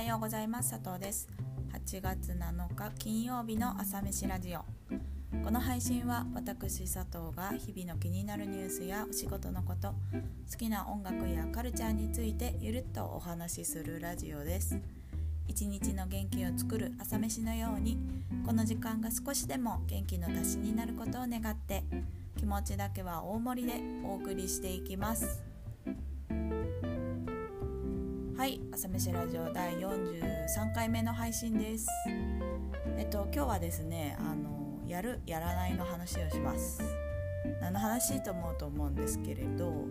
はようございます。佐藤です。8月7日金曜日の朝飯ラジオ。この配信は私佐藤が日々の気になるニュースやお仕事のこと好きな音楽やカルチャーについてゆるっとお話しするラジオです。一日の元気を作る朝飯のようにこの時間が少しでも元気の足しになることを願って気持ちだけは大盛りでお送りしていきます。はい朝飯ラジオ第43回目の配信です。えっと今日はですねあのやるやらないの話をします。何の話と思うと思うんですけれど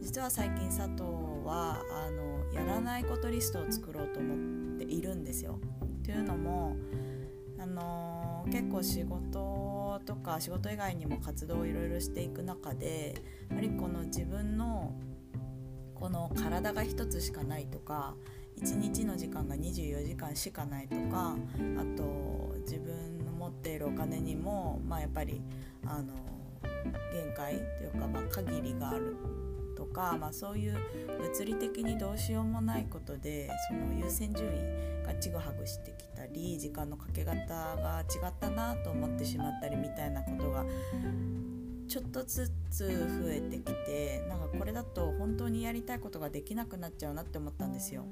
実は最近佐藤はあのやらないことリストを作ろうと思っているんですよ。というのもあの結構仕事とか仕事以外にも活動をいろいろしていく中でやはりこの自分のこの体が1つしかないとか1日の時間が24時間しかないとかあと自分の持っているお金にも、まあ、やっぱりあの限界というか、まあ、限りがあるとか、まあ、そういう物理的にどうしようもないことでその優先順位がちぐはぐしてきたり時間のかけ方が違ったなと思ってしまったりみたいなことがちょっとずつ増えてきてなんかこれだと本当にやりたいことができなくなっちゃうなって思ったんですよ。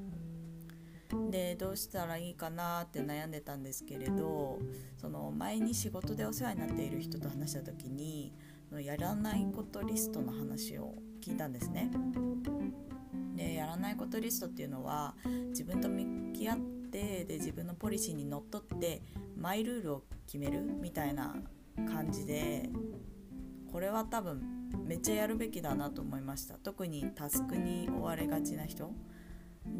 でどうしたらいいかなって悩んでたんですけれどその前に仕事でお世話になっている人と話した時にやらないことリストの話を聞いたんですね。でやらないことリストっていうのは自分と向き合ってで自分のポリシーにのっとってマイルールを決めるみたいな感じでこれは多分めっちゃやるべきだなと思いました。特にタスクに追われがちな人。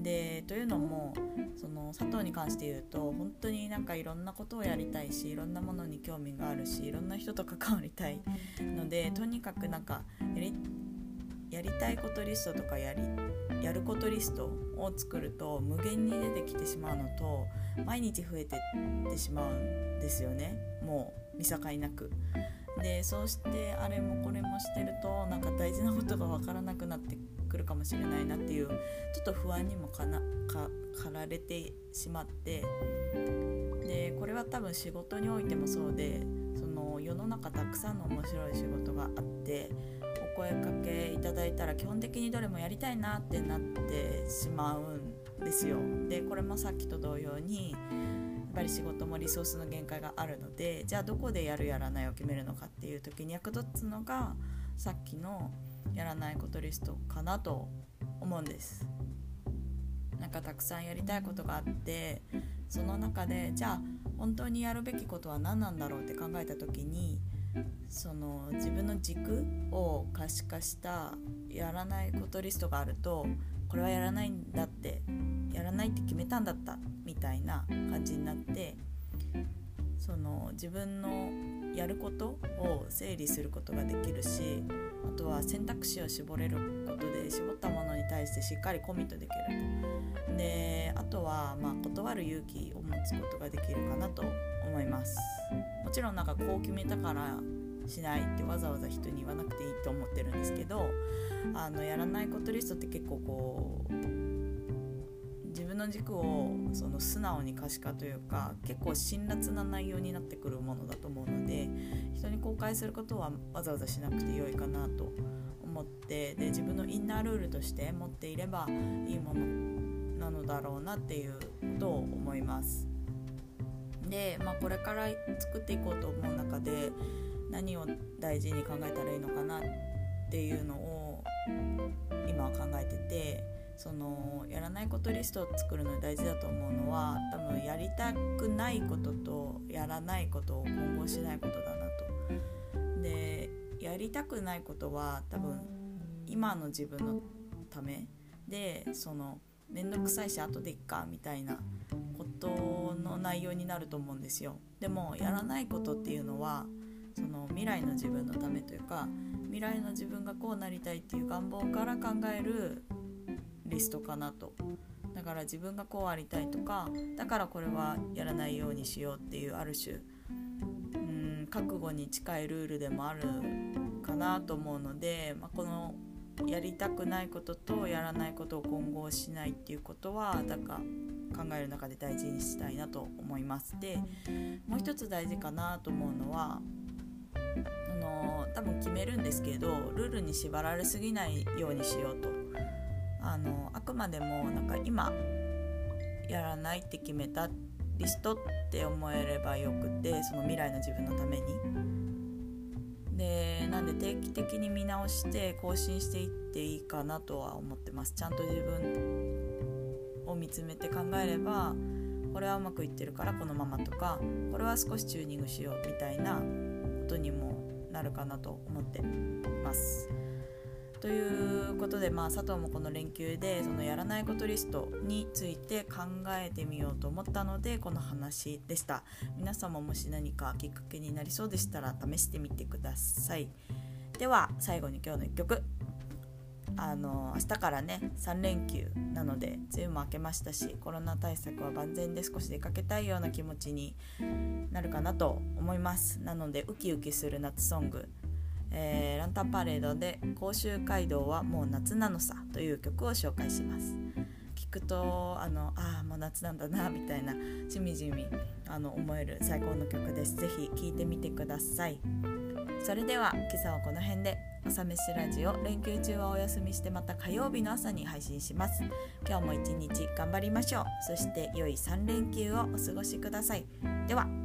でというのもその佐藤に関して言うと本当になんかいろんなことをやりたいしいろんなものに興味があるしいろんな人と関わりたい。のでとにかくなんかやりやりたいことリストとかやりやることリストを作ると無限に出てきてしまうのと毎日増えてってしまうんですよね。もう見境なく。でそうしてあれもこれもしてるとなんか大事なことが分からなくなってくるかもしれないなっていうちょっと不安にもかなかられてしまってでこれは多分仕事においてもそうでその世の中たくさんの面白い仕事があってお声かけいただいたら基本的にどれもやりたいなってなってしまうんですよ。でこれもさっきと同様にぱり仕事もリソースの限界があるのでじゃあどこでやるやらないを決めるのかっていう時に役立つのがさっきのやらないことリストかなと思うんです。なんかたくさんやりたいことがあってその中でじゃあ本当にやるべきことは何なんだろうって考えた時にその自分の軸を可視化したやらないことリストがあるとこれはやらないんだってやらないって決めたんだったみたいな感じになってその自分のやることを整理することができるしあとは選択肢を絞れることで絞ったものに対してしっかりコミットできる。とであとはまあ断る勇気を持つことができるかなと思います。もちろんなんかこう決めたからしないってわざわざ人に言わなくていいと思ってるんですけどあのやらないことリストって結構こう分の軸をその素直に可視化というか結構辛辣な内容になってくるものだと思うので人に公開することはわざわざしなくてよいかなと思ってで自分のインナールールとして持っていればいいものなのだろうなっていうことを思います。で、まあ、これから作っていこうと思う中で何を大事に考えたらいいのかなっていうのを今は考えててそのやらないことリストを作るのに大事だと思うのは多分やりたくないこととやらないことを混合しないことだなと。でやりたくないことは多分今の自分のためでその面倒くさいし後でいっかみたいなことの内容になると思うんですよ。でもやらないことっていうのはその未来の自分のためというか未来の自分がこうなりたいっていう願望から考えるリストかなと。だから自分がこうありたいとかだからこれはやらないようにしようっていうある種うん覚悟に近いルールでもあるかなと思うので、まあ、このやりたくないこととやらないことを混合しないっていうことはだか考える中で大事にしたいなと思いますでもう一つ大事かなと思うのはあの多分決めるんですけどルールに縛られすぎないようにしようと。あのまでもなんか今やらないって決めたリストって思えればよくてその未来の自分のために。でなんで定期的に見直して更新していっていいかなとは思ってますちゃんと自分を見つめて考えればこれはうまくいってるからこのままとかこれは少しチューニングしようみたいなことにもなるかなと思ってます。ということで、まあ、佐藤もこの連休でそのやらないことリストについて考えてみようと思ったのでこの話でした。皆様もし何かきっかけになりそうでしたら試してみてください。では最後に今日の1曲。あの明日からね3連休なので梅雨も明けましたしコロナ対策は万全で少し出かけたいような気持ちになるかなと思います。なのでウキウキする夏ソングえー、ランタンパレードで「甲州街道はもう夏なのさ」という曲を紹介します。聞くとあのあもう夏なんだなみたいなしみじみあの思える最高の曲です。ぜひ聴いてみてください。それでは今朝はこの辺で朝飯ラジオ連休中はお休みしてまた火曜日の朝に配信します。今日も一日頑張りましょう。そして良い3連休をお過ごしください。では。